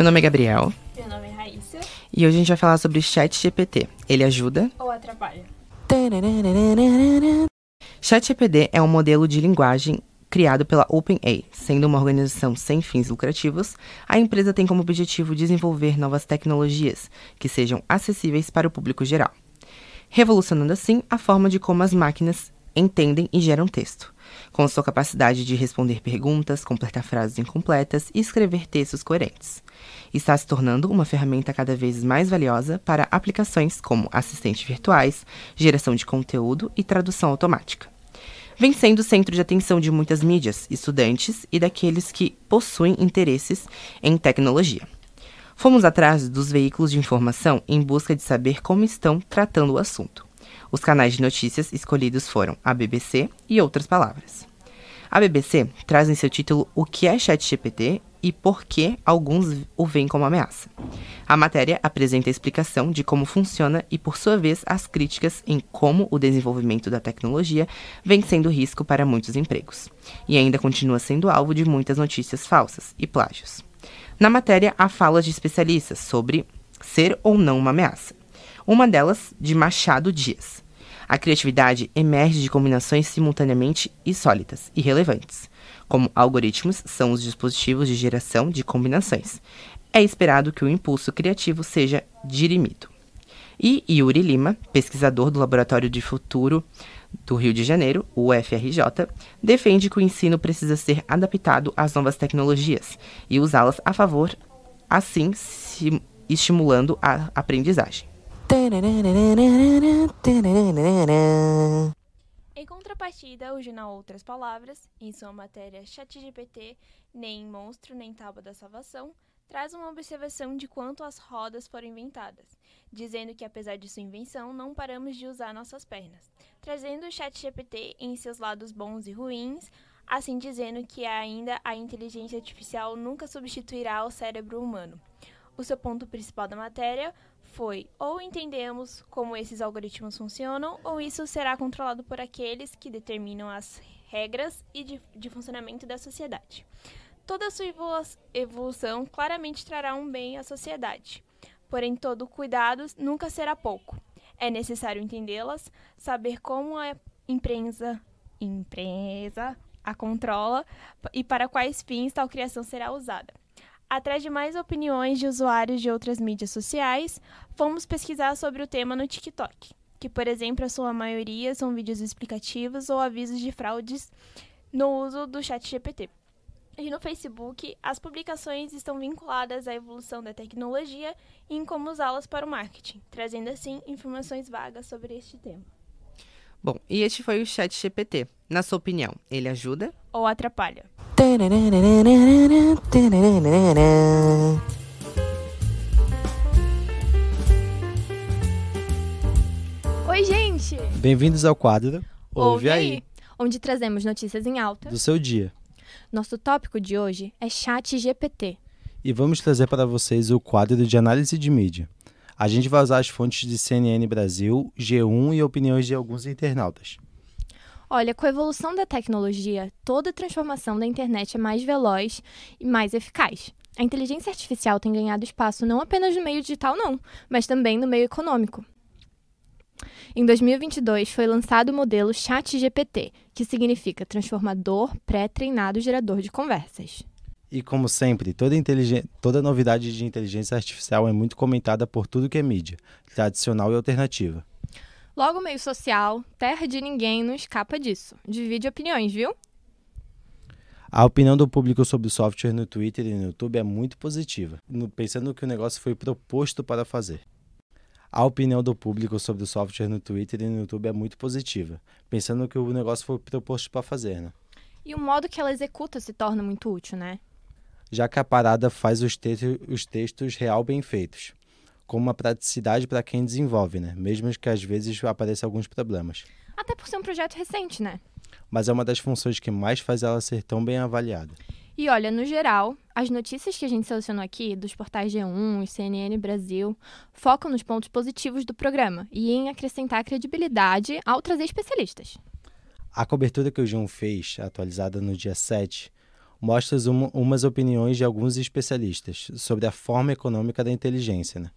Meu nome é Gabriel. Meu nome é Raíssa. E hoje a gente vai falar sobre Chat GPT. Ele ajuda ou atrapalha? ChatGPT é um modelo de linguagem criado pela OpenAI. Sendo uma organização sem fins lucrativos, a empresa tem como objetivo desenvolver novas tecnologias que sejam acessíveis para o público geral, revolucionando assim a forma de como as máquinas entendem e geram texto, com sua capacidade de responder perguntas, completar frases incompletas e escrever textos coerentes. Está se tornando uma ferramenta cada vez mais valiosa para aplicações como assistentes virtuais, geração de conteúdo e tradução automática vem sendo centro de atenção de muitas mídias, estudantes e daqueles que possuem interesses em tecnologia. Fomos atrás dos veículos de informação em busca de saber como estão tratando o assunto. Os canais de notícias escolhidos foram a BBC e outras palavras. A BBC traz em seu título o que é ChatGPT e por que alguns o veem como ameaça. A matéria apresenta a explicação de como funciona e, por sua vez, as críticas em como o desenvolvimento da tecnologia vem sendo risco para muitos empregos, e ainda continua sendo alvo de muitas notícias falsas e plágios. Na matéria, há falas de especialistas sobre ser ou não uma ameaça. Uma delas, de Machado Dias. A criatividade emerge de combinações simultaneamente insólitas e relevantes como algoritmos são os dispositivos de geração de combinações. É esperado que o impulso criativo seja dirimido. E Yuri Lima, pesquisador do Laboratório de Futuro do Rio de Janeiro, o UFRJ, defende que o ensino precisa ser adaptado às novas tecnologias e usá-las a favor, assim estimulando a aprendizagem. Em contrapartida, o jornal Outras Palavras, em sua matéria ChatGPT, nem monstro nem tábua da salvação, traz uma observação de quanto as rodas foram inventadas, dizendo que apesar de sua invenção, não paramos de usar nossas pernas, trazendo o ChatGPT em seus lados bons e ruins, assim dizendo que ainda a inteligência artificial nunca substituirá o cérebro humano. O seu ponto principal da matéria foi ou entendemos como esses algoritmos funcionam, ou isso será controlado por aqueles que determinam as regras e de, de funcionamento da sociedade. Toda sua evolução claramente trará um bem à sociedade, porém todo cuidado nunca será pouco. É necessário entendê-las, saber como a empresa, empresa a controla e para quais fins tal criação será usada. Atrás de mais opiniões de usuários de outras mídias sociais, fomos pesquisar sobre o tema no TikTok, que, por exemplo, a sua maioria são vídeos explicativos ou avisos de fraudes no uso do chat GPT. E no Facebook, as publicações estão vinculadas à evolução da tecnologia e em como usá-las para o marketing, trazendo assim informações vagas sobre este tema. Bom, e este foi o Chat GPT. Na sua opinião, ele ajuda ou atrapalha? Oi, gente! Bem-vindos ao quadro Ouve, Ouve aí, onde trazemos notícias em alta do seu dia. Nosso tópico de hoje é Chat GPT. E vamos trazer para vocês o quadro de análise de mídia. A gente vai usar as fontes de CNN Brasil, G1 e opiniões de alguns internautas. Olha, com a evolução da tecnologia, toda transformação da internet é mais veloz e mais eficaz. A inteligência artificial tem ganhado espaço não apenas no meio digital, não, mas também no meio econômico. Em 2022 foi lançado o modelo ChatGPT, que significa transformador pré-treinado gerador de conversas. E como sempre, toda, toda novidade de inteligência artificial é muito comentada por tudo que é mídia, tradicional e alternativa. Logo, meio social, terra de ninguém não escapa disso. Divide opiniões, viu? A opinião do público sobre o software no Twitter e no YouTube é muito positiva, pensando que o negócio foi proposto para fazer. A opinião do público sobre o software no Twitter e no YouTube é muito positiva, pensando que o negócio foi proposto para fazer, né? E o modo que ela executa se torna muito útil, né? já que a parada faz os, te os textos real bem feitos, com uma praticidade para quem desenvolve, né? Mesmo que às vezes apareçam alguns problemas. Até por ser um projeto recente, né? Mas é uma das funções que mais faz ela ser tão bem avaliada. E olha, no geral, as notícias que a gente selecionou aqui, dos portais G1 e CNN Brasil, focam nos pontos positivos do programa e em acrescentar credibilidade ao trazer especialistas. A cobertura que o G1 fez, atualizada no dia 7, mostra um, umas opiniões de alguns especialistas sobre a forma econômica da inteligência. Né?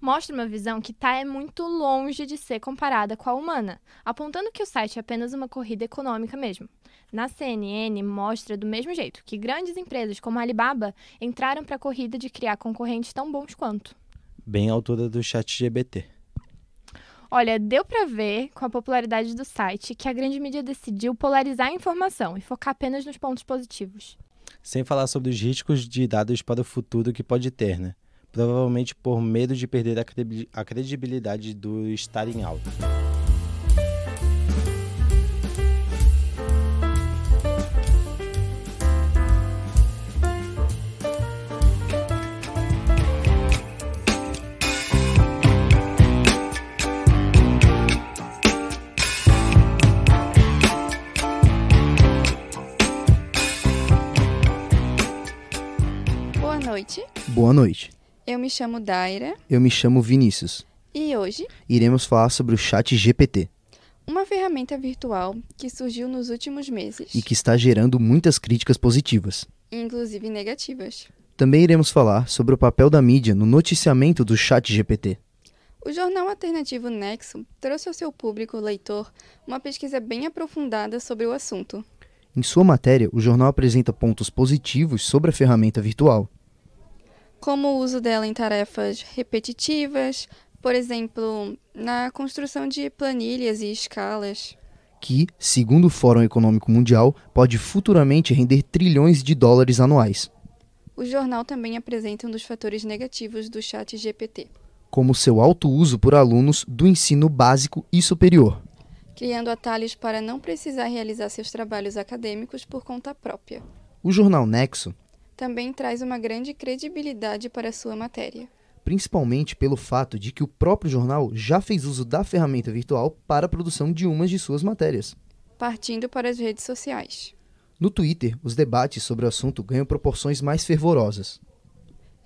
Mostra uma visão que está é muito longe de ser comparada com a humana, apontando que o site é apenas uma corrida econômica mesmo. Na CNN, mostra do mesmo jeito que grandes empresas como a Alibaba entraram para a corrida de criar concorrentes tão bons quanto. Bem à altura do chat GBT. Olha, deu para ver com a popularidade do site que a grande mídia decidiu polarizar a informação e focar apenas nos pontos positivos. Sem falar sobre os riscos de dados para o futuro que pode ter, né? Provavelmente por medo de perder a credibilidade do estar em alta. Boa noite. Boa noite. Eu me chamo Daira. Eu me chamo Vinícius. E hoje iremos falar sobre o Chat GPT. Uma ferramenta virtual que surgiu nos últimos meses. E que está gerando muitas críticas positivas. Inclusive negativas. Também iremos falar sobre o papel da mídia no noticiamento do Chat GPT. O jornal alternativo Nexo trouxe ao seu público leitor uma pesquisa bem aprofundada sobre o assunto. Em sua matéria, o jornal apresenta pontos positivos sobre a ferramenta virtual como o uso dela em tarefas repetitivas, por exemplo, na construção de planilhas e escalas. Que, segundo o Fórum Econômico Mundial, pode futuramente render trilhões de dólares anuais. O jornal também apresenta um dos fatores negativos do chat GPT. Como seu alto uso por alunos do ensino básico e superior. Criando atalhos para não precisar realizar seus trabalhos acadêmicos por conta própria. O jornal Nexo também traz uma grande credibilidade para sua matéria. Principalmente pelo fato de que o próprio jornal já fez uso da ferramenta virtual para a produção de umas de suas matérias. Partindo para as redes sociais. No Twitter, os debates sobre o assunto ganham proporções mais fervorosas.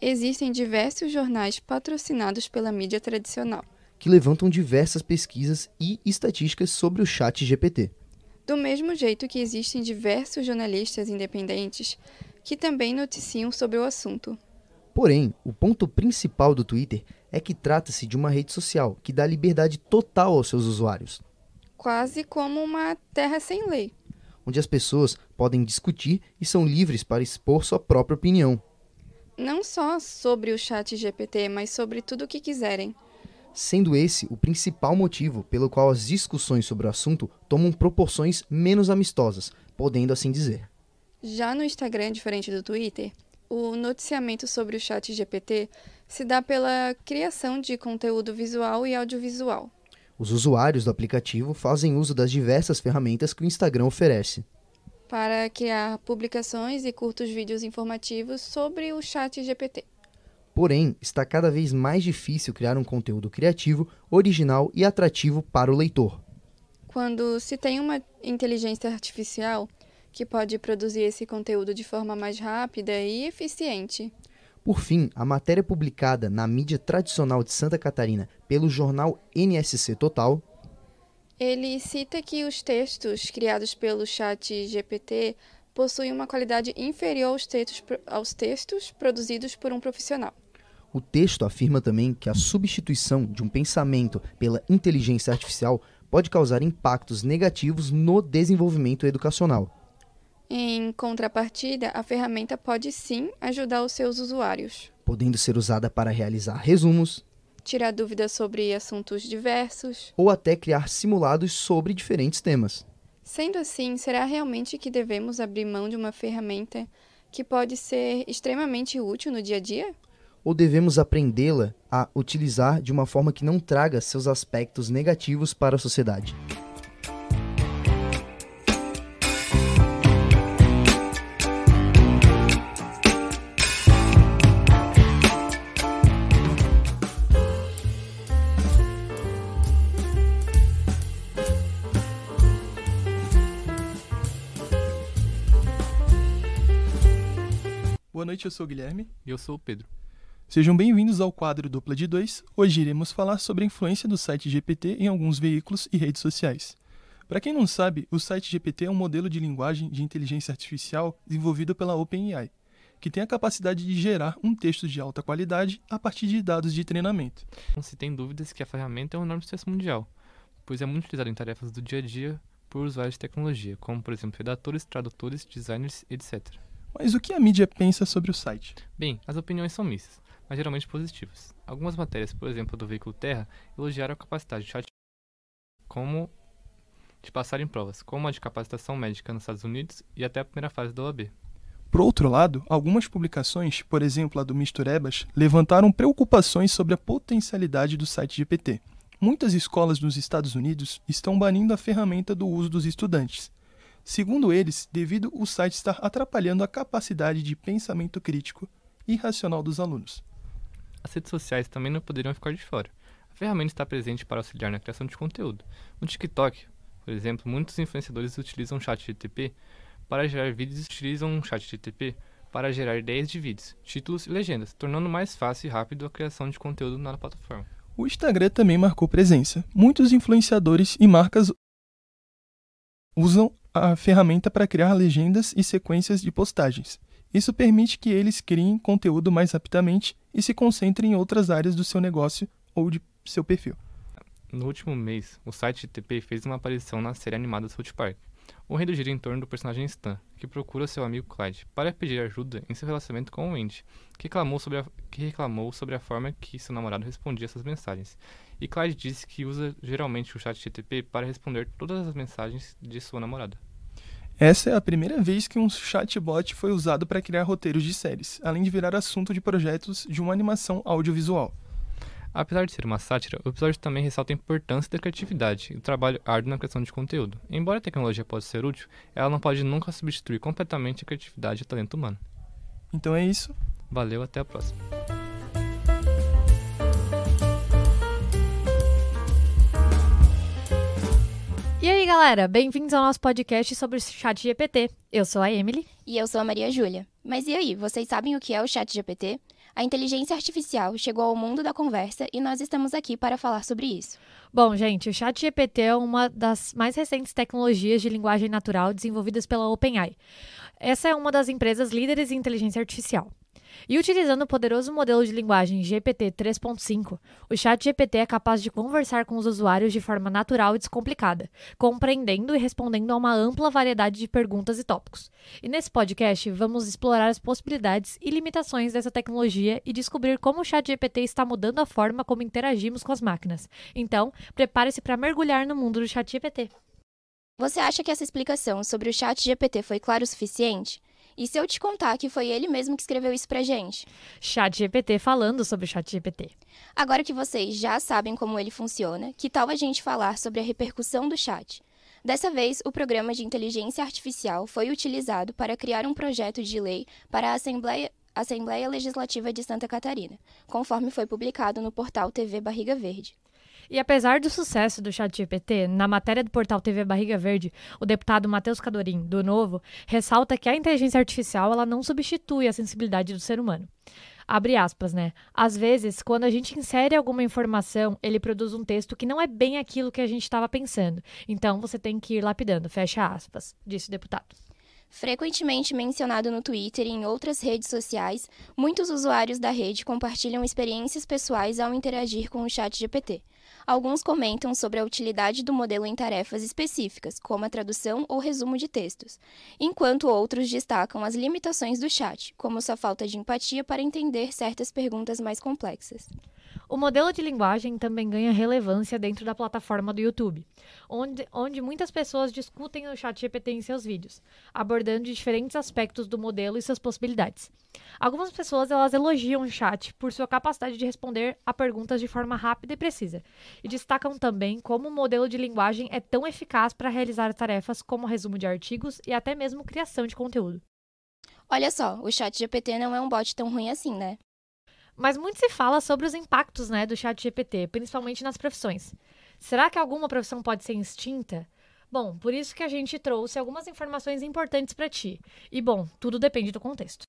Existem diversos jornais patrocinados pela mídia tradicional que levantam diversas pesquisas e estatísticas sobre o chat GPT. Do mesmo jeito que existem diversos jornalistas independentes que também noticiam sobre o assunto. Porém, o ponto principal do Twitter é que trata-se de uma rede social que dá liberdade total aos seus usuários. Quase como uma terra sem lei. Onde as pessoas podem discutir e são livres para expor sua própria opinião. Não só sobre o chat GPT, mas sobre tudo o que quiserem. Sendo esse o principal motivo pelo qual as discussões sobre o assunto tomam proporções menos amistosas, podendo assim dizer. Já no Instagram, diferente do Twitter, o noticiamento sobre o chat GPT se dá pela criação de conteúdo visual e audiovisual. Os usuários do aplicativo fazem uso das diversas ferramentas que o Instagram oferece. Para criar publicações e curtos vídeos informativos sobre o chat GPT. Porém, está cada vez mais difícil criar um conteúdo criativo, original e atrativo para o leitor. Quando se tem uma inteligência artificial, que pode produzir esse conteúdo de forma mais rápida e eficiente. Por fim, a matéria publicada na mídia tradicional de Santa Catarina pelo jornal NSC Total. Ele cita que os textos criados pelo chat GPT possuem uma qualidade inferior aos textos, aos textos produzidos por um profissional. O texto afirma também que a substituição de um pensamento pela inteligência artificial pode causar impactos negativos no desenvolvimento educacional. Em contrapartida, a ferramenta pode sim ajudar os seus usuários, podendo ser usada para realizar resumos, tirar dúvidas sobre assuntos diversos ou até criar simulados sobre diferentes temas. Sendo assim, será realmente que devemos abrir mão de uma ferramenta que pode ser extremamente útil no dia a dia? Ou devemos aprendê-la a utilizar de uma forma que não traga seus aspectos negativos para a sociedade? Boa noite, eu sou o Guilherme. E eu sou o Pedro. Sejam bem-vindos ao quadro Dupla de Dois. Hoje iremos falar sobre a influência do site GPT em alguns veículos e redes sociais. Para quem não sabe, o site GPT é um modelo de linguagem de inteligência artificial desenvolvido pela OpenAI, que tem a capacidade de gerar um texto de alta qualidade a partir de dados de treinamento. Não se tem dúvidas que a ferramenta é um enorme sucesso mundial, pois é muito utilizada em tarefas do dia a dia por usuários de tecnologia, como por exemplo redatores, tradutores, designers, etc. Mas o que a mídia pensa sobre o site? Bem, as opiniões são mistas, mas geralmente positivas. Algumas matérias, por exemplo, do veículo Terra, elogiaram a capacidade de chat como de passar em provas, como a de capacitação médica nos Estados Unidos e até a primeira fase da OAB. Por outro lado, algumas publicações, por exemplo a do Misturebas, levantaram preocupações sobre a potencialidade do site GPT. Muitas escolas nos Estados Unidos estão banindo a ferramenta do uso dos estudantes. Segundo eles, devido o site estar atrapalhando a capacidade de pensamento crítico e racional dos alunos. As redes sociais também não poderiam ficar de fora. A ferramenta está presente para auxiliar na criação de conteúdo. No TikTok, por exemplo, muitos influenciadores utilizam o ChatGPT para gerar vídeos e utilizam o ChatGPT para gerar ideias de vídeos, títulos e legendas, tornando mais fácil e rápido a criação de conteúdo na plataforma. O Instagram também marcou presença. Muitos influenciadores e marcas usam a ferramenta para criar legendas e sequências de postagens. Isso permite que eles criem conteúdo mais rapidamente e se concentrem em outras áreas do seu negócio ou de seu perfil. No último mês, o site TP fez uma aparição na série animada South Park. O enredo gira em torno do personagem Stan, que procura seu amigo Clyde para pedir ajuda em seu relacionamento com o Andy, que reclamou sobre a, que reclamou sobre a forma que seu namorado respondia essas mensagens. E Clyde disse que usa geralmente o chat GTP para responder todas as mensagens de sua namorada. Essa é a primeira vez que um chatbot foi usado para criar roteiros de séries, além de virar assunto de projetos de uma animação audiovisual. Apesar de ser uma sátira, o episódio também ressalta a importância da criatividade e do trabalho árduo na criação de conteúdo. Embora a tecnologia possa ser útil, ela não pode nunca substituir completamente a criatividade e o talento humano. Então é isso. Valeu, até a próxima. E aí, galera, bem-vindos ao nosso podcast sobre o chat GPT. Eu sou a Emily. E eu sou a Maria Júlia. Mas e aí, vocês sabem o que é o chat GPT? A inteligência artificial chegou ao mundo da conversa e nós estamos aqui para falar sobre isso. Bom, gente, o chat GPT é uma das mais recentes tecnologias de linguagem natural desenvolvidas pela OpenAI. Essa é uma das empresas líderes em inteligência artificial. E utilizando o poderoso modelo de linguagem GPT 3.5, o chat GPT é capaz de conversar com os usuários de forma natural e descomplicada, compreendendo e respondendo a uma ampla variedade de perguntas e tópicos. E nesse podcast, vamos explorar as possibilidades e limitações dessa tecnologia e descobrir como o chat GPT está mudando a forma como interagimos com as máquinas. Então, prepare-se para mergulhar no mundo do chat GPT. Você acha que essa explicação sobre o chat GPT foi clara o suficiente? E se eu te contar que foi ele mesmo que escreveu isso pra gente? Chat GPT falando sobre o Chat GPT. Agora que vocês já sabem como ele funciona, que tal a gente falar sobre a repercussão do chat? Dessa vez, o programa de inteligência artificial foi utilizado para criar um projeto de lei para a Assembleia, Assembleia Legislativa de Santa Catarina, conforme foi publicado no portal TV Barriga Verde. E apesar do sucesso do ChatGPT, na matéria do portal TV Barriga Verde, o deputado Matheus Cadorim, do Novo, ressalta que a inteligência artificial ela não substitui a sensibilidade do ser humano. Abre aspas, né? Às vezes, quando a gente insere alguma informação, ele produz um texto que não é bem aquilo que a gente estava pensando. Então, você tem que ir lapidando, fecha aspas, disse o deputado. Frequentemente mencionado no Twitter e em outras redes sociais, muitos usuários da rede compartilham experiências pessoais ao interagir com o chat GPT. Alguns comentam sobre a utilidade do modelo em tarefas específicas, como a tradução ou resumo de textos, enquanto outros destacam as limitações do chat, como sua falta de empatia para entender certas perguntas mais complexas. O modelo de linguagem também ganha relevância dentro da plataforma do YouTube, onde, onde muitas pessoas discutem o chat GPT em seus vídeos, abordando diferentes aspectos do modelo e suas possibilidades. Algumas pessoas elas elogiam o chat por sua capacidade de responder a perguntas de forma rápida e precisa, e destacam também como o modelo de linguagem é tão eficaz para realizar tarefas como resumo de artigos e até mesmo criação de conteúdo. Olha só, o chat GPT não é um bot tão ruim assim, né? Mas muito se fala sobre os impactos né, do chat GPT, principalmente nas profissões. Será que alguma profissão pode ser extinta? Bom, por isso que a gente trouxe algumas informações importantes para ti. E bom, tudo depende do contexto.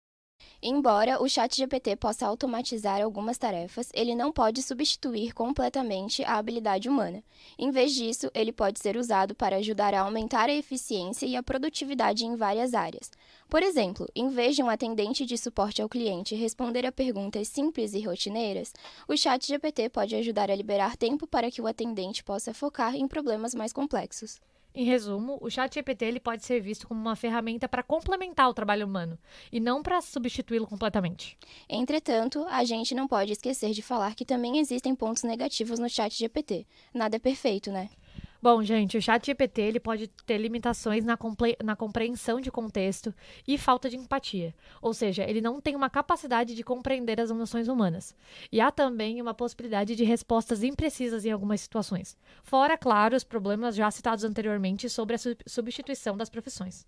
Embora o ChatGPT possa automatizar algumas tarefas, ele não pode substituir completamente a habilidade humana. Em vez disso, ele pode ser usado para ajudar a aumentar a eficiência e a produtividade em várias áreas. Por exemplo, em vez de um atendente de suporte ao cliente responder a perguntas simples e rotineiras, o ChatGPT pode ajudar a liberar tempo para que o atendente possa focar em problemas mais complexos. Em resumo, o ChatGPT ele pode ser visto como uma ferramenta para complementar o trabalho humano e não para substituí-lo completamente. Entretanto, a gente não pode esquecer de falar que também existem pontos negativos no ChatGPT. Nada é perfeito, né? Bom, gente, o chat GPT ele pode ter limitações na, na compreensão de contexto e falta de empatia. Ou seja, ele não tem uma capacidade de compreender as emoções humanas. E há também uma possibilidade de respostas imprecisas em algumas situações. Fora, claro, os problemas já citados anteriormente sobre a substituição das profissões.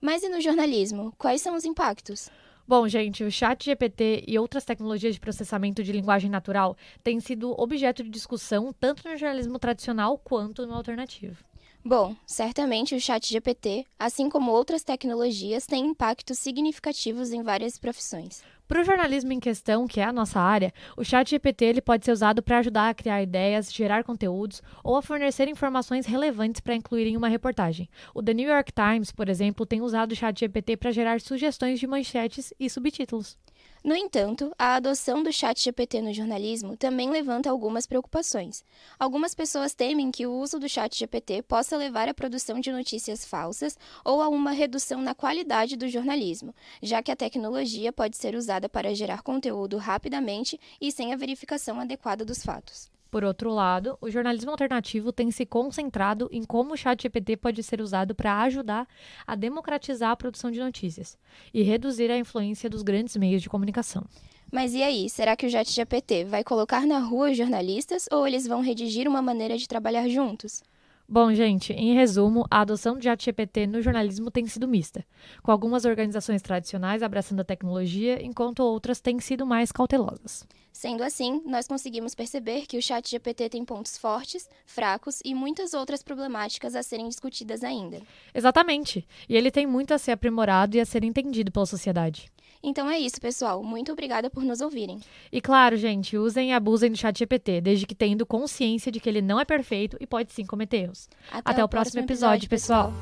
Mas e no jornalismo? Quais são os impactos? Bom, gente, o chat GPT e outras tecnologias de processamento de linguagem natural têm sido objeto de discussão tanto no jornalismo tradicional quanto no alternativo. Bom, certamente o chat GPT, assim como outras tecnologias, tem impactos significativos em várias profissões. Para o jornalismo em questão, que é a nossa área, o chat GPT ele pode ser usado para ajudar a criar ideias, gerar conteúdos ou a fornecer informações relevantes para incluir em uma reportagem. O The New York Times, por exemplo, tem usado o chat GPT para gerar sugestões de manchetes e subtítulos. No entanto, a adoção do chat GPT no jornalismo também levanta algumas preocupações. Algumas pessoas temem que o uso do chat GPT possa levar à produção de notícias falsas ou a uma redução na qualidade do jornalismo, já que a tecnologia pode ser usada para gerar conteúdo rapidamente e sem a verificação adequada dos fatos. Por outro lado, o jornalismo alternativo tem se concentrado em como o chat GPT pode ser usado para ajudar a democratizar a produção de notícias e reduzir a influência dos grandes meios de comunicação. Mas e aí, será que o chat GPT vai colocar na rua os jornalistas ou eles vão redigir uma maneira de trabalhar juntos? Bom, gente, em resumo, a adoção de ChatGPT no jornalismo tem sido mista, com algumas organizações tradicionais abraçando a tecnologia, enquanto outras têm sido mais cautelosas. Sendo assim, nós conseguimos perceber que o ChatGPT tem pontos fortes, fracos e muitas outras problemáticas a serem discutidas ainda. Exatamente, e ele tem muito a ser aprimorado e a ser entendido pela sociedade. Então é isso, pessoal. Muito obrigada por nos ouvirem. E claro, gente, usem e abusem do chat GPT, desde que tendo consciência de que ele não é perfeito e pode sim cometer erros. Até, Até o, próximo, próximo episódio, episódio pessoal.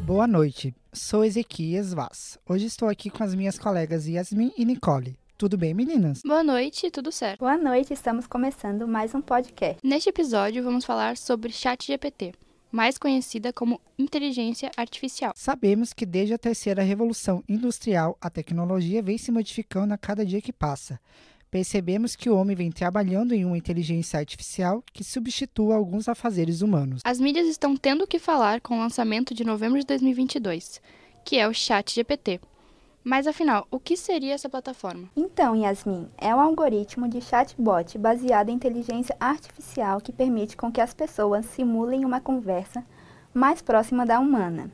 Boa noite, sou Ezequias Vaz. Hoje estou aqui com as minhas colegas Yasmin e Nicole. Tudo bem, meninas? Boa noite, tudo certo. Boa noite, estamos começando mais um podcast. Neste episódio, vamos falar sobre ChatGPT mais conhecida como inteligência artificial. Sabemos que desde a terceira revolução industrial, a tecnologia vem se modificando a cada dia que passa. Percebemos que o homem vem trabalhando em uma inteligência artificial que substitua alguns afazeres humanos. As mídias estão tendo que falar com o lançamento de novembro de 2022, que é o Chat GPT, mas afinal, o que seria essa plataforma? Então, Yasmin, é um algoritmo de chatbot baseado em inteligência artificial que permite com que as pessoas simulem uma conversa mais próxima da humana.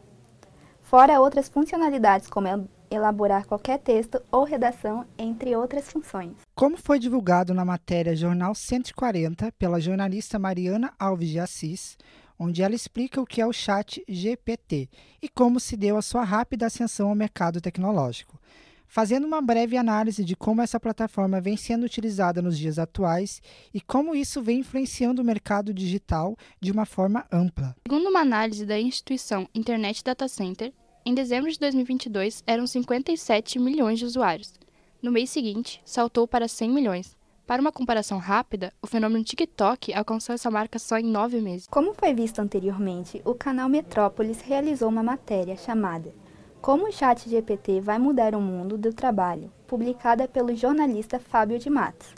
Fora outras funcionalidades como elaborar qualquer texto ou redação, entre outras funções. Como foi divulgado na matéria Jornal 140 pela jornalista Mariana Alves de Assis, onde ela explica o que é o Chat GPT e como se deu a sua rápida ascensão ao mercado tecnológico. Fazendo uma breve análise de como essa plataforma vem sendo utilizada nos dias atuais e como isso vem influenciando o mercado digital de uma forma ampla. Segundo uma análise da instituição Internet Data Center, em dezembro de 2022 eram 57 milhões de usuários. No mês seguinte, saltou para 100 milhões. Para uma comparação rápida, o fenômeno TikTok alcançou essa marca só em nove meses. Como foi visto anteriormente, o canal Metrópolis realizou uma matéria chamada Como o Chat GPT vai mudar o mundo do trabalho, publicada pelo jornalista Fábio de Matos,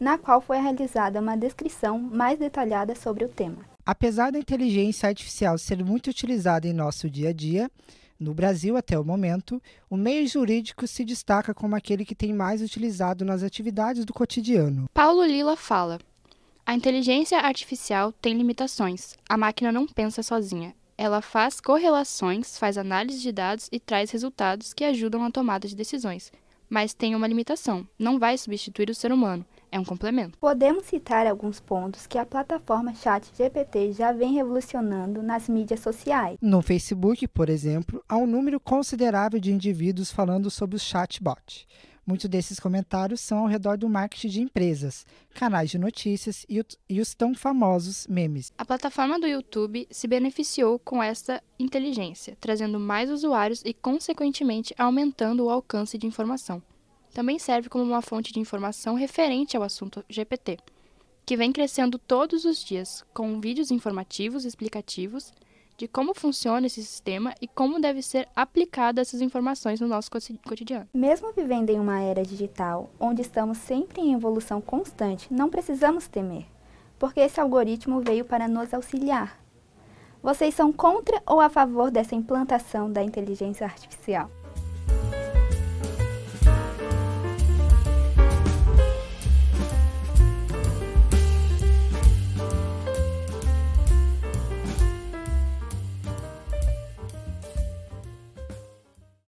na qual foi realizada uma descrição mais detalhada sobre o tema. Apesar da inteligência artificial ser muito utilizada em nosso dia a dia, no Brasil, até o momento, o meio jurídico se destaca como aquele que tem mais utilizado nas atividades do cotidiano. Paulo Lila fala: A inteligência artificial tem limitações. A máquina não pensa sozinha. Ela faz correlações, faz análise de dados e traz resultados que ajudam na tomada de decisões. Mas tem uma limitação: não vai substituir o ser humano. É um complemento. Podemos citar alguns pontos que a plataforma ChatGPT já vem revolucionando nas mídias sociais. No Facebook, por exemplo, há um número considerável de indivíduos falando sobre o chatbot. Muitos desses comentários são ao redor do marketing de empresas, canais de notícias e, e, os tão famosos memes. A plataforma do YouTube se beneficiou com essa inteligência, trazendo mais usuários e, consequentemente, aumentando o alcance de informação. Também serve como uma fonte de informação referente ao assunto GPT, que vem crescendo todos os dias, com vídeos informativos explicativos de como funciona esse sistema e como deve ser aplicada essas informações no nosso cotidiano. Mesmo vivendo em uma era digital, onde estamos sempre em evolução constante, não precisamos temer, porque esse algoritmo veio para nos auxiliar. Vocês são contra ou a favor dessa implantação da inteligência artificial?